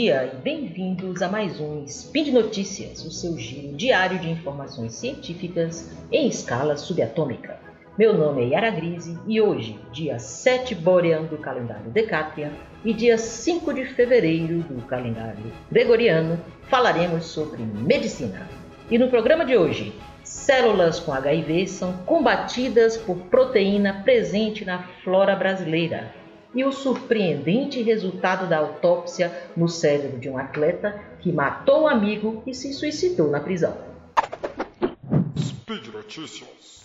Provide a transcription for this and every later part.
dia e bem-vindos a mais um Speed Notícias, o seu giro diário de informações científicas em escala subatômica. Meu nome é Yara Grise e hoje, dia 7 Borean do calendário Decatrian e dia 5 de fevereiro do calendário Gregoriano, falaremos sobre medicina. E no programa de hoje, células com HIV são combatidas por proteína presente na flora brasileira e o surpreendente resultado da autópsia no cérebro de um atleta que matou um amigo e se suicidou na prisão. Speed Notícias.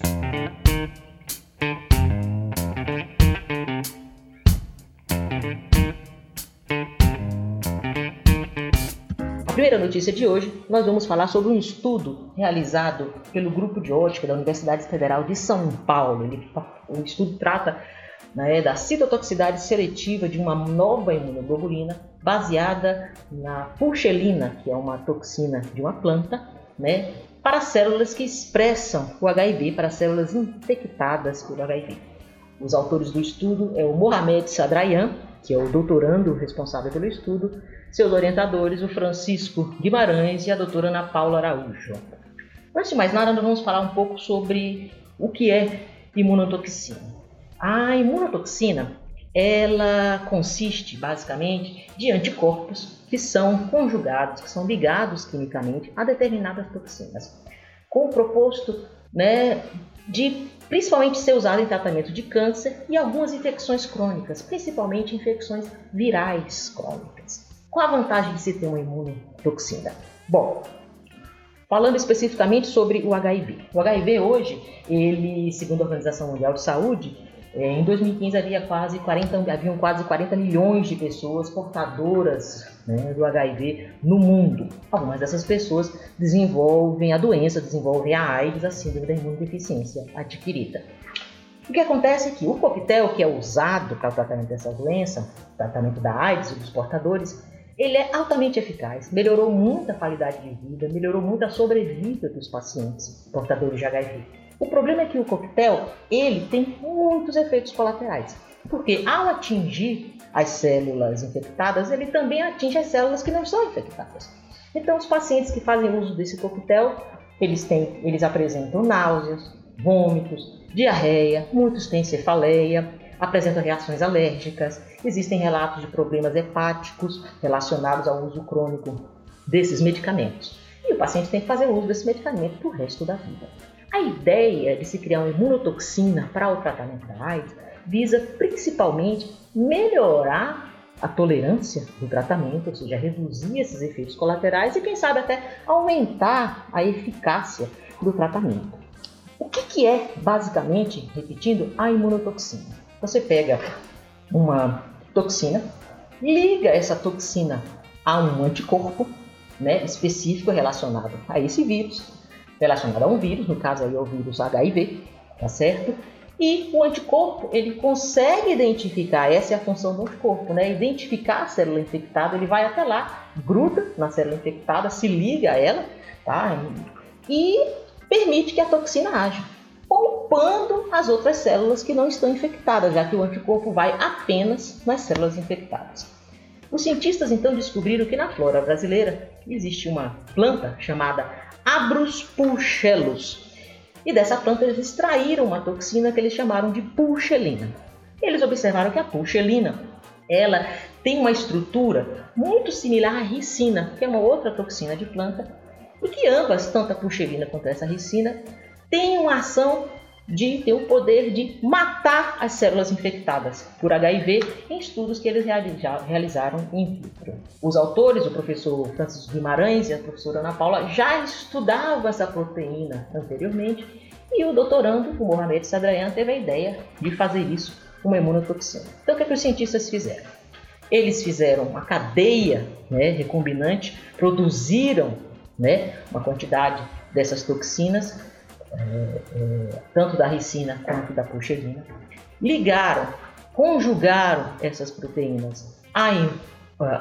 A primeira notícia de hoje, nós vamos falar sobre um estudo realizado pelo Grupo de Ótica da Universidade Federal de São Paulo. Ele, o estudo trata né, da citotoxicidade seletiva de uma nova imunoglobulina baseada na purchelina, que é uma toxina de uma planta, né, para células que expressam o HIV, para células infectadas por HIV. Os autores do estudo é o Mohamed Sadrayan, que é o doutorando responsável pelo estudo, seus orientadores, o Francisco Guimarães e a doutora Ana Paula Araújo. Antes de mais nada, nós vamos falar um pouco sobre o que é imunotoxina. A imunotoxina, ela consiste basicamente de anticorpos que são conjugados, que são ligados quimicamente a determinadas toxinas, com o proposto né, de principalmente ser usado em tratamento de câncer e algumas infecções crônicas, principalmente infecções virais crônicas. Qual a vantagem de se ter uma imunotoxina? Bom, falando especificamente sobre o HIV. O HIV hoje, ele, segundo a Organização Mundial de Saúde, em 2015 havia quase 40, haviam quase 40 milhões de pessoas portadoras né, do HIV no mundo. Algumas dessas pessoas desenvolvem a doença, desenvolvem a AIDS, a síndrome da imunodeficiência adquirida. O que acontece é que o coquetel que é usado para o tratamento dessa doença, tratamento da AIDS e dos portadores, ele é altamente eficaz, melhorou muito a qualidade de vida, melhorou muito a sobrevida dos pacientes portadores de HIV. O problema é que o coquetel ele tem muitos efeitos colaterais, porque ao atingir as células infectadas, ele também atinge as células que não são infectadas. Então, os pacientes que fazem uso desse coquetel, eles, têm, eles apresentam náuseas, vômitos, diarreia, muitos têm cefaleia, apresentam reações alérgicas, existem relatos de problemas hepáticos relacionados ao uso crônico desses medicamentos. E o paciente tem que fazer uso desse medicamento para o resto da vida. A ideia de se criar uma imunotoxina para o tratamento da AIDS visa principalmente melhorar a tolerância do tratamento, ou seja, reduzir esses efeitos colaterais e, quem sabe, até aumentar a eficácia do tratamento. O que, que é, basicamente, repetindo, a imunotoxina? Você pega uma toxina, liga essa toxina a um anticorpo né, específico relacionado a esse vírus relacionada a um vírus, no caso aí é o vírus HIV, tá certo? E o anticorpo, ele consegue identificar, essa é a função do anticorpo, né? Identificar a célula infectada, ele vai até lá, gruda na célula infectada, se liga a ela, tá? E permite que a toxina haja, poupando as outras células que não estão infectadas, já que o anticorpo vai apenas nas células infectadas. Os cientistas então descobriram que na flora brasileira existe uma planta chamada Abrus pulchellus. E dessa planta eles extraíram uma toxina que eles chamaram de pulchelina. Eles observaram que a pulchelina ela tem uma estrutura muito similar à ricina, que é uma outra toxina de planta, e que ambas, tanto a pulchelina quanto essa ricina, têm uma ação de ter o poder de matar as células infectadas por HIV em estudos que eles realizaram in vitro. Os autores, o professor Francisco Guimarães e a professora Ana Paula, já estudavam essa proteína anteriormente e o doutorando, o Mohamed Sadrayan, teve a ideia de fazer isso com uma imunotoxina. Então, o que, é que os cientistas fizeram? Eles fizeram uma cadeia né, recombinante, produziram né, uma quantidade dessas toxinas é, é, tanto da ricina quanto da purchelina, ligaram, conjugaram essas proteínas a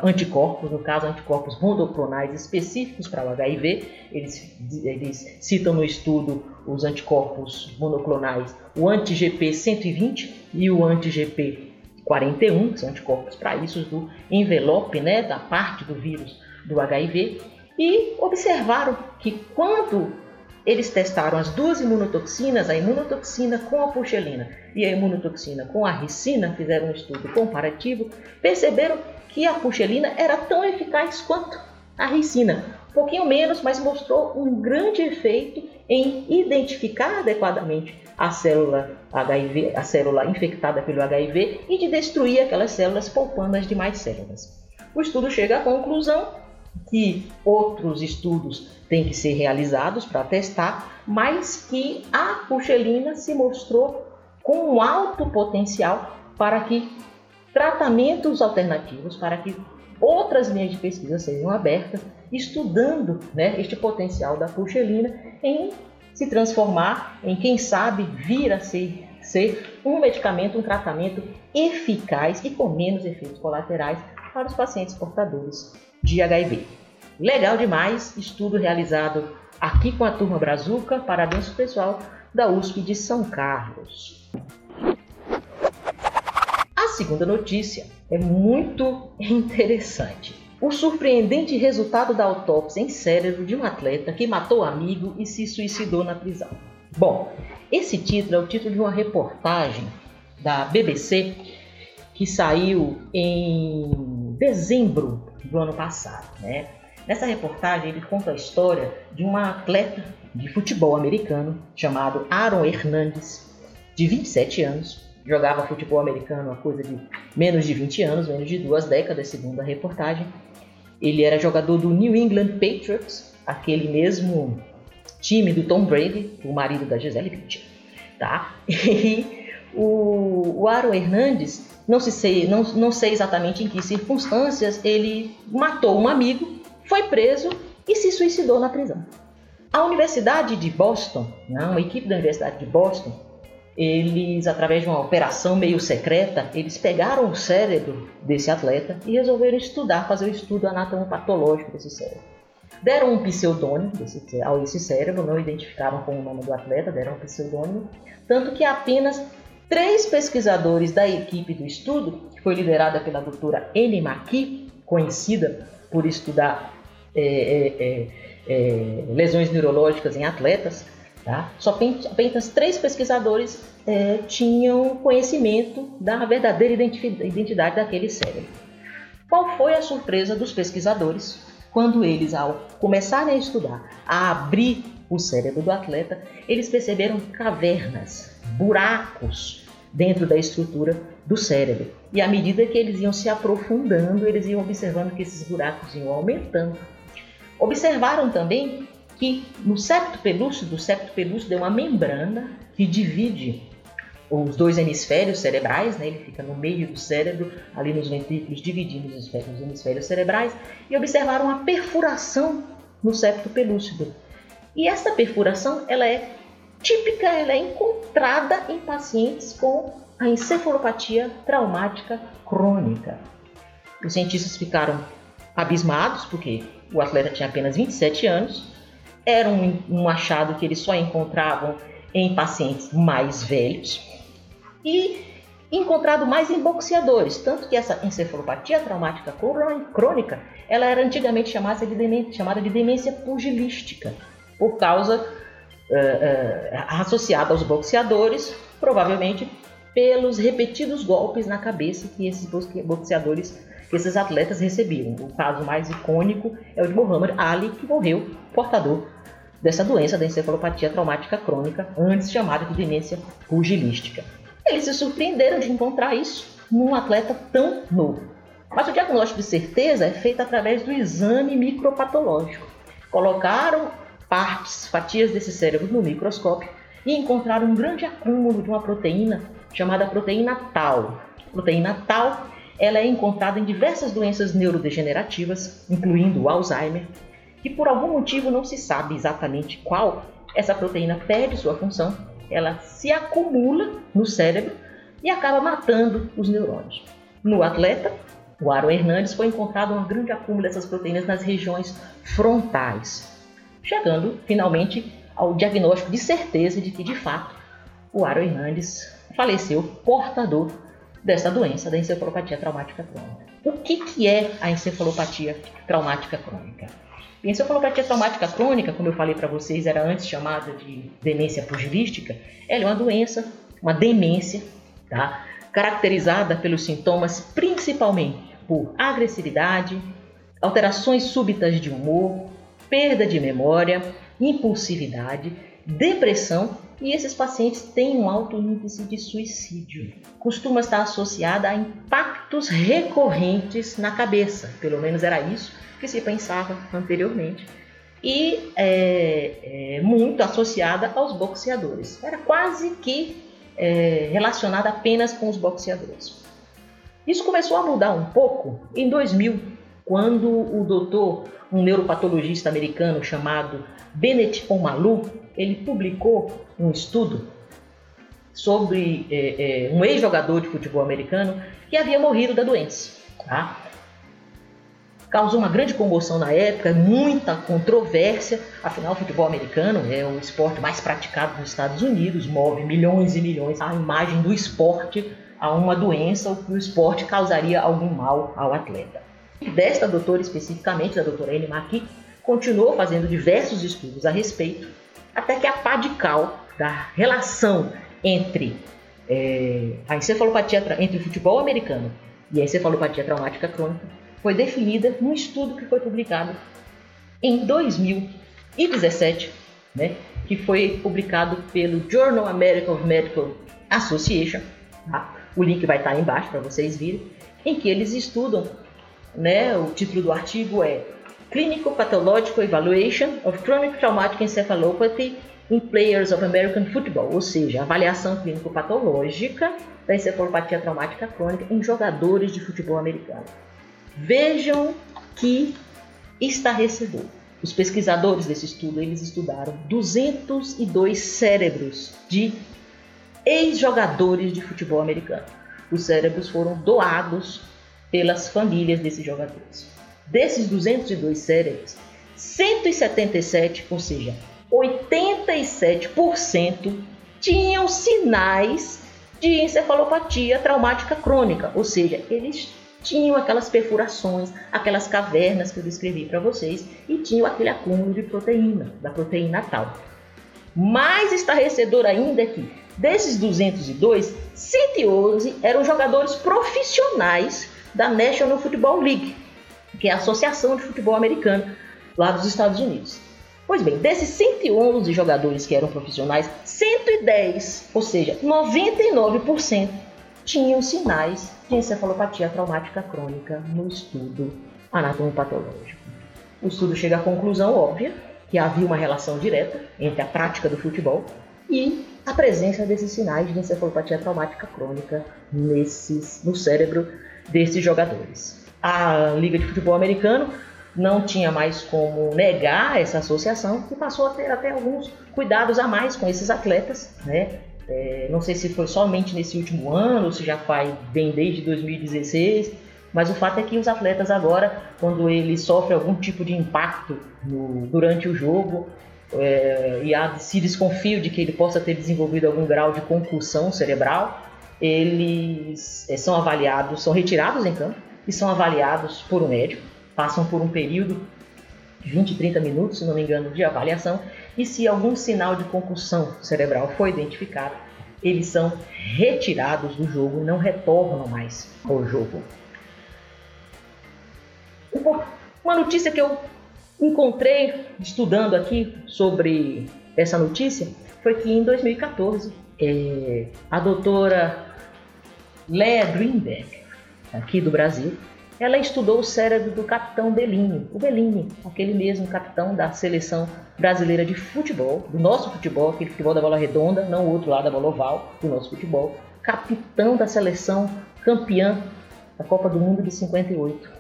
anticorpos, no caso anticorpos monoclonais específicos para o HIV. Eles, eles citam no estudo os anticorpos monoclonais, o anti-GP 120 e o anti-GP 41, que são anticorpos para isso, do envelope, né, da parte do vírus do HIV, e observaram que quando eles testaram as duas imunotoxinas, a imunotoxina com a puxelina e a imunotoxina com a ricina, fizeram um estudo comparativo, perceberam que a puxelina era tão eficaz quanto a ricina. Um pouquinho menos, mas mostrou um grande efeito em identificar adequadamente a célula HIV, a célula infectada pelo HIV e de destruir aquelas células poupando as demais células. O estudo chega à conclusão que outros estudos têm que ser realizados para testar, mas que a puxelina se mostrou com um alto potencial para que tratamentos alternativos, para que outras linhas de pesquisa sejam abertas, estudando né, este potencial da puxelina em se transformar em, quem sabe, vir a ser, ser um medicamento, um tratamento eficaz e com menos efeitos colaterais para os pacientes portadores de HIV. Legal demais, estudo realizado aqui com a turma Brazuca. Parabéns pessoal da USP de São Carlos. A segunda notícia é muito interessante. O surpreendente resultado da autópsia em cérebro de um atleta que matou amigo e se suicidou na prisão. Bom, esse título é o título de uma reportagem da BBC que saiu em dezembro do ano passado. Né? Nessa reportagem, ele conta a história de uma atleta de futebol americano chamado Aaron Hernandes, de 27 anos. Jogava futebol americano há coisa de menos de 20 anos, menos de duas décadas, segundo a reportagem. Ele era jogador do New England Patriots, aquele mesmo time do Tom Brady, o marido da Gisele Bündchen, tá? E o, o Aaron Hernandes não, se sei, não, não sei exatamente em que circunstâncias, ele matou um amigo, foi preso e se suicidou na prisão. A Universidade de Boston, né, uma equipe da Universidade de Boston, eles, através de uma operação meio secreta, eles pegaram o cérebro desse atleta e resolveram estudar, fazer o um estudo anatomopatológico desse cérebro. Deram um pseudônimo a esse cérebro, não identificaram com o nome do atleta, deram um pseudônimo, tanto que apenas Três pesquisadores da equipe do estudo, que foi liderada pela doutora Anne McKee, conhecida por estudar é, é, é, é, lesões neurológicas em atletas, tá? Só apenas três pesquisadores é, tinham conhecimento da verdadeira identidade daquele cérebro. Qual foi a surpresa dos pesquisadores quando eles, ao começarem a estudar, a abrir o cérebro do atleta, eles perceberam cavernas buracos dentro da estrutura do cérebro. E à medida que eles iam se aprofundando, eles iam observando que esses buracos iam aumentando. Observaram também que no septo pelúcido, do septo pelúcido é uma membrana que divide os dois hemisférios cerebrais, né? ele fica no meio do cérebro, ali nos ventrículos, dividindo os hemisférios cerebrais, e observaram uma perfuração no septo pelúcido. E essa perfuração ela é típica, ela é encontrada em pacientes com a encefalopatia traumática crônica. Os cientistas ficaram abismados porque o atleta tinha apenas 27 anos, era um, um achado que eles só encontravam em pacientes mais velhos e encontrado mais em boxeadores, tanto que essa encefalopatia traumática crônica, ela era antigamente chamada de demência, chamada de demência pugilística, por causa é, é, associada aos boxeadores, provavelmente pelos repetidos golpes na cabeça que esses boxeadores, que esses atletas recebiam. O caso mais icônico é o de Muhammad Ali, que morreu portador dessa doença da encefalopatia traumática crônica, antes chamada de demência pugilística. Eles se surpreenderam de encontrar isso num atleta tão novo. Mas o diagnóstico de certeza é feito através do exame micropatológico. Colocaram partes, fatias desse cérebro no microscópio e encontraram um grande acúmulo de uma proteína chamada proteína tau. Proteína tau ela é encontrada em diversas doenças neurodegenerativas, incluindo o Alzheimer, e por algum motivo não se sabe exatamente qual, essa proteína perde sua função, ela se acumula no cérebro e acaba matando os neurônios. No atleta, o Aaron Hernandes foi encontrado um grande acúmulo dessas proteínas nas regiões frontais, chegando finalmente ao diagnóstico de certeza de que, de fato, o Aro Hernandes faleceu portador dessa doença, da encefalopatia traumática crônica. O que, que é a encefalopatia traumática crônica? A encefalopatia traumática crônica, como eu falei para vocês, era antes chamada de demência pugilística, ela é uma doença, uma demência, tá? caracterizada pelos sintomas principalmente por agressividade, alterações súbitas de humor, perda de memória, impulsividade, depressão e esses pacientes têm um alto índice de suicídio. Costuma estar associada a impactos recorrentes na cabeça, pelo menos era isso que se pensava anteriormente, e é, é, muito associada aos boxeadores. Era quase que é, relacionada apenas com os boxeadores. Isso começou a mudar um pouco em 2000, quando o doutor, um neuropatologista americano chamado Bennett Omalu, ele publicou um estudo sobre é, é, um ex-jogador de futebol americano que havia morrido da doença. Tá? Causou uma grande comoção na época, muita controvérsia, afinal o futebol americano é o esporte mais praticado nos Estados Unidos, move milhões e milhões. A imagem do esporte a uma doença ou que o esporte causaria algum mal ao atleta. Desta doutora especificamente, da doutora Anne McKee, continuou fazendo diversos estudos a respeito, até que a pá de cal da relação entre é, a encefalopatia entre o futebol americano e a encefalopatia traumática crônica foi definida num estudo que foi publicado em 2017, né, que foi publicado pelo Journal American Medical Association. Tá? O link vai estar embaixo para vocês virem, em que eles estudam, né, o título do artigo é Clinical Pathological Evaluation of Chronic Traumatic Encephalopathy in Players of American Football, ou seja, avaliação clínico-patológica da encefalopatia traumática crônica em jogadores de futebol americano. Vejam que estarrecedor. Os pesquisadores desse estudo, eles estudaram 202 cérebros de ex-jogadores de futebol americano. Os cérebros foram doados pelas famílias desses jogadores. Desses 202 cérebros, 177, ou seja, 87% tinham sinais de encefalopatia traumática crônica, ou seja, eles tinham aquelas perfurações, aquelas cavernas que eu descrevi para vocês e tinham aquele acúmulo de proteína, da proteína tal. Mais estarrecedor ainda é que desses 202, 111 eram jogadores profissionais da National Football League, que é a Associação de Futebol Americano lá dos Estados Unidos. Pois bem, desses 111 jogadores que eram profissionais, 110, ou seja, 99%, tinham sinais de encefalopatia traumática crônica no estudo anatomopatológico. O estudo chega à conclusão óbvia que havia uma relação direta entre a prática do futebol e a presença desses sinais de encefalopatia traumática crônica nesses, no cérebro desses jogadores. A Liga de Futebol Americano não tinha mais como negar essa associação e passou a ter até alguns cuidados a mais com esses atletas, né? É, não sei se foi somente nesse último ano, ou se já faz bem desde 2016, mas o fato é que os atletas agora, quando eles sofrem algum tipo de impacto no, durante o jogo, é, e há, se desconfio de que ele possa ter desenvolvido algum grau de concussão cerebral, eles é, são avaliados, são retirados em campo e são avaliados por um médico, passam por um período de 20, 30 minutos, se não me engano, de avaliação, e se algum sinal de concussão cerebral foi identificado, eles são retirados do jogo não retornam mais ao jogo. Uma notícia que eu encontrei estudando aqui sobre essa notícia foi que em 2014 é, a doutora Lea Greenberg, aqui do Brasil, ela estudou o cérebro do capitão Bellini, o Bellini, aquele mesmo capitão da seleção brasileira de futebol, do nosso futebol, aquele futebol da bola redonda, não o outro lado da bola oval, do nosso futebol, capitão da seleção campeã da Copa do Mundo de 58.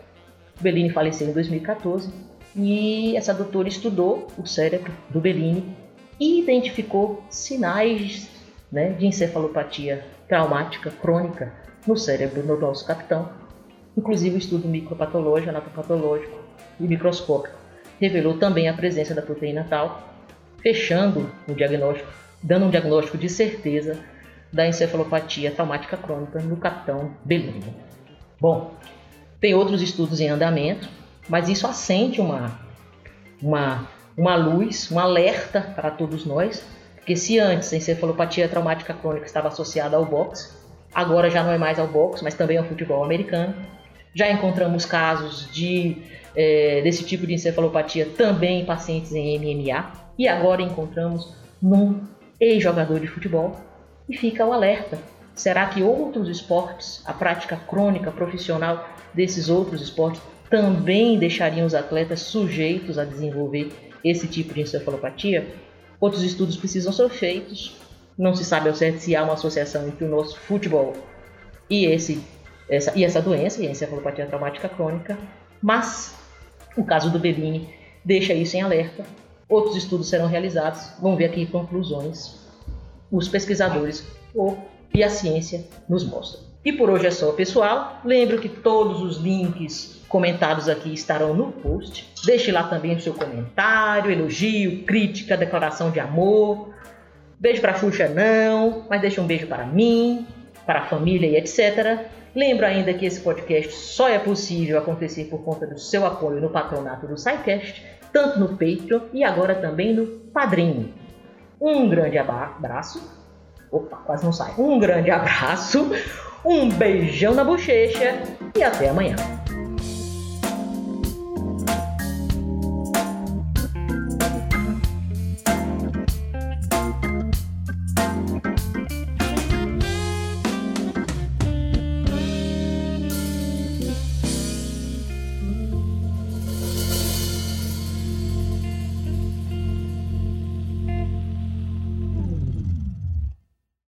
O Bellini faleceu em 2014 e essa doutora estudou o cérebro do Bellini e identificou sinais né, de encefalopatia traumática crônica no cérebro do nosso capitão Inclusive, o estudo micropatológico, anatopatológico e microscópico revelou também a presença da proteína tal, fechando o diagnóstico, dando um diagnóstico de certeza da encefalopatia traumática crônica no capitão Bellini. Bom, tem outros estudos em andamento, mas isso acende uma, uma, uma luz, um alerta para todos nós, porque se antes a encefalopatia traumática crônica estava associada ao boxe, agora já não é mais ao boxe, mas também ao futebol americano. Já encontramos casos de, é, desse tipo de encefalopatia também em pacientes em MMA, e agora encontramos num ex-jogador de futebol e fica o alerta. Será que outros esportes, a prática crônica profissional desses outros esportes, também deixariam os atletas sujeitos a desenvolver esse tipo de encefalopatia? Outros estudos precisam ser feitos. Não se sabe ao certo se há uma associação entre o nosso futebol e, esse, essa, e essa doença, e a encefalopatia traumática crônica, mas o caso do Bebini deixa isso em alerta. Outros estudos serão realizados, vamos ver aqui conclusões os pesquisadores e a ciência nos mostram. E por hoje é só, pessoal. Lembro que todos os links comentados aqui estarão no post. Deixe lá também o seu comentário, elogio, crítica, declaração de amor. Beijo para a Xuxa não, mas deixe um beijo para mim, para a família e etc. Lembro ainda que esse podcast só é possível acontecer por conta do seu apoio no patronato do SciCast, tanto no Patreon e agora também no Padrinho. Um grande abraço. Opa, quase não sai. Um grande abraço, um beijão na bochecha e até amanhã.